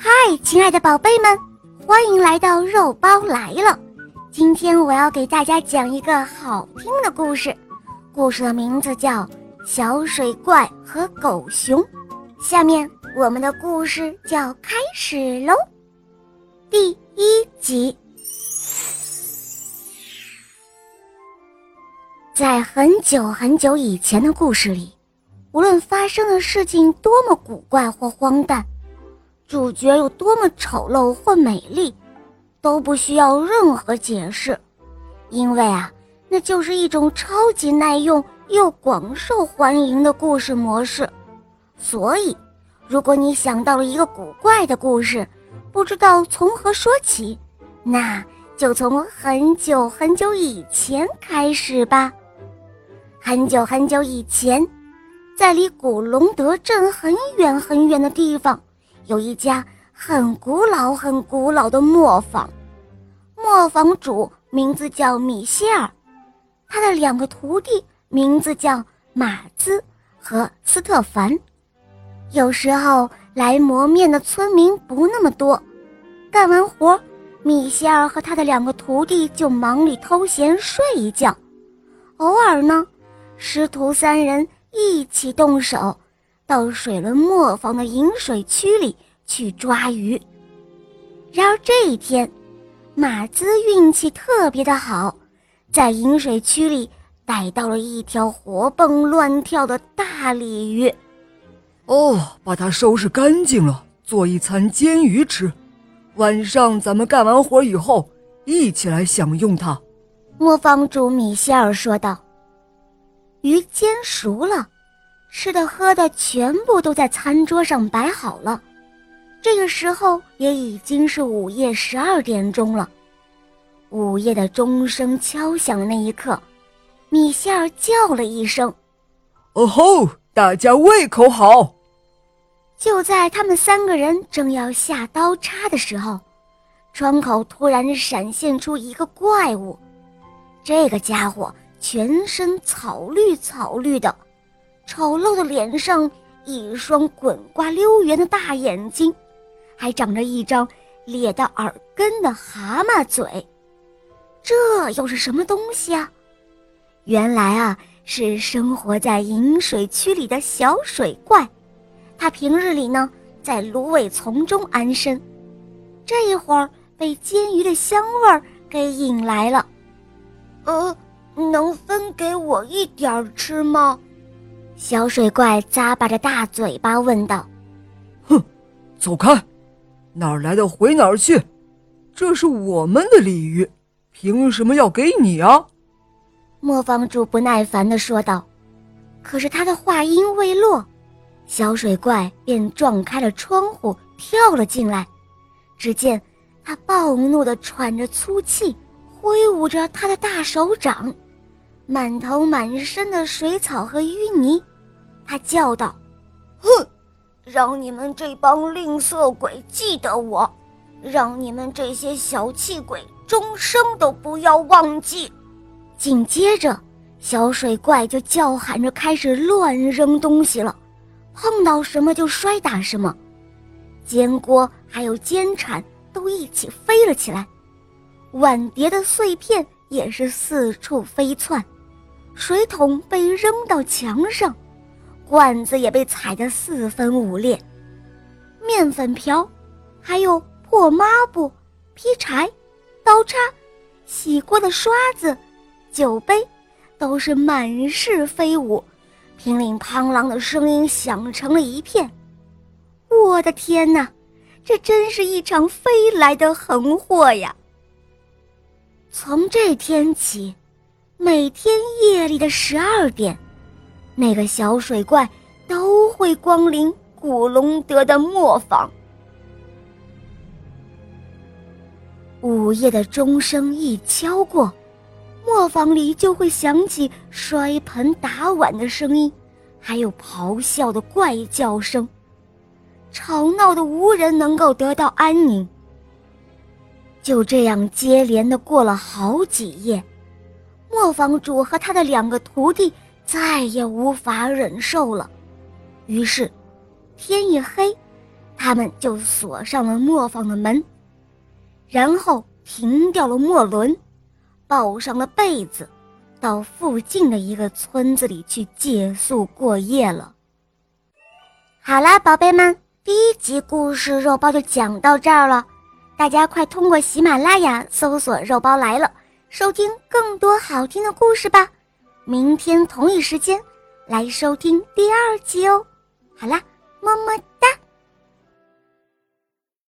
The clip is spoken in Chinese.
嗨，亲爱的宝贝们，欢迎来到肉包来了。今天我要给大家讲一个好听的故事，故事的名字叫《小水怪和狗熊》。下面我们的故事就要开始喽。第一集，在很久很久以前的故事里，无论发生的事情多么古怪或荒诞。主角有多么丑陋或美丽，都不需要任何解释，因为啊，那就是一种超级耐用又广受欢迎的故事模式。所以，如果你想到了一个古怪的故事，不知道从何说起，那就从很久很久以前开始吧。很久很久以前，在离古龙德镇很远很远的地方。有一家很古老、很古老的磨坊，磨坊主名字叫米歇尔，他的两个徒弟名字叫马兹和斯特凡。有时候来磨面的村民不那么多，干完活，米歇尔和他的两个徒弟就忙里偷闲睡一觉。偶尔呢，师徒三人一起动手。到水轮磨坊的引水区里去抓鱼。然而这一天，马兹运气特别的好，在引水区里逮到了一条活蹦乱跳的大鲤鱼。哦，把它收拾干净了，做一餐煎鱼吃。晚上咱们干完活以后，一起来享用它。磨坊主米歇尔说道：“鱼煎熟了。”吃的喝的全部都在餐桌上摆好了，这个时候也已经是午夜十二点钟了。午夜的钟声敲响的那一刻，米歇尔叫了一声：“哦吼！大家胃口好。”就在他们三个人正要下刀叉的时候，窗口突然闪现出一个怪物。这个家伙全身草绿草绿的。丑陋的脸上，一双滚瓜溜圆的大眼睛，还长着一张咧到耳根的蛤蟆嘴。这又是什么东西啊？原来啊，是生活在饮水区里的小水怪。它平日里呢，在芦苇丛中安身，这一会儿被煎鱼的香味儿给引来了。呃，能分给我一点儿吃吗？小水怪咂巴着大嘴巴问道：“哼，走开！哪儿来的回哪儿去！这是我们的鲤鱼，凭什么要给你啊？”磨坊主不耐烦地说道。可是他的话音未落，小水怪便撞开了窗户跳了进来。只见他暴怒地喘着粗气，挥舞着他的大手掌。满头满身的水草和淤泥，他叫道：“哼，让你们这帮吝啬鬼记得我，让你们这些小气鬼终生都不要忘记。”紧接着，小水怪就叫喊着开始乱扔东西了，碰到什么就摔打什么，煎锅还有煎铲都一起飞了起来，碗碟的碎片也是四处飞窜。水桶被扔到墙上，罐子也被踩得四分五裂，面粉瓢，还有破抹布、劈柴、刀叉、洗锅的刷子、酒杯，都是满是飞舞，乒铃乓啷的声音响成了一片。我的天哪，这真是一场飞来的横祸呀！从这天起。每天夜里的十二点，那个小水怪都会光临古龙德的磨坊。午夜的钟声一敲过，磨坊里就会响起摔盆打碗的声音，还有咆哮的怪叫声，吵闹的无人能够得到安宁。就这样接连的过了好几夜。磨坊主和他的两个徒弟再也无法忍受了，于是，天一黑，他们就锁上了磨坊的门，然后停掉了磨轮，抱上了被子，到附近的一个村子里去借宿过夜了。好啦，宝贝们，第一集故事肉包就讲到这儿了，大家快通过喜马拉雅搜索“肉包来了”，收听更多好听的故事吧。明天同一时间来收听第二集哦。好啦，么么。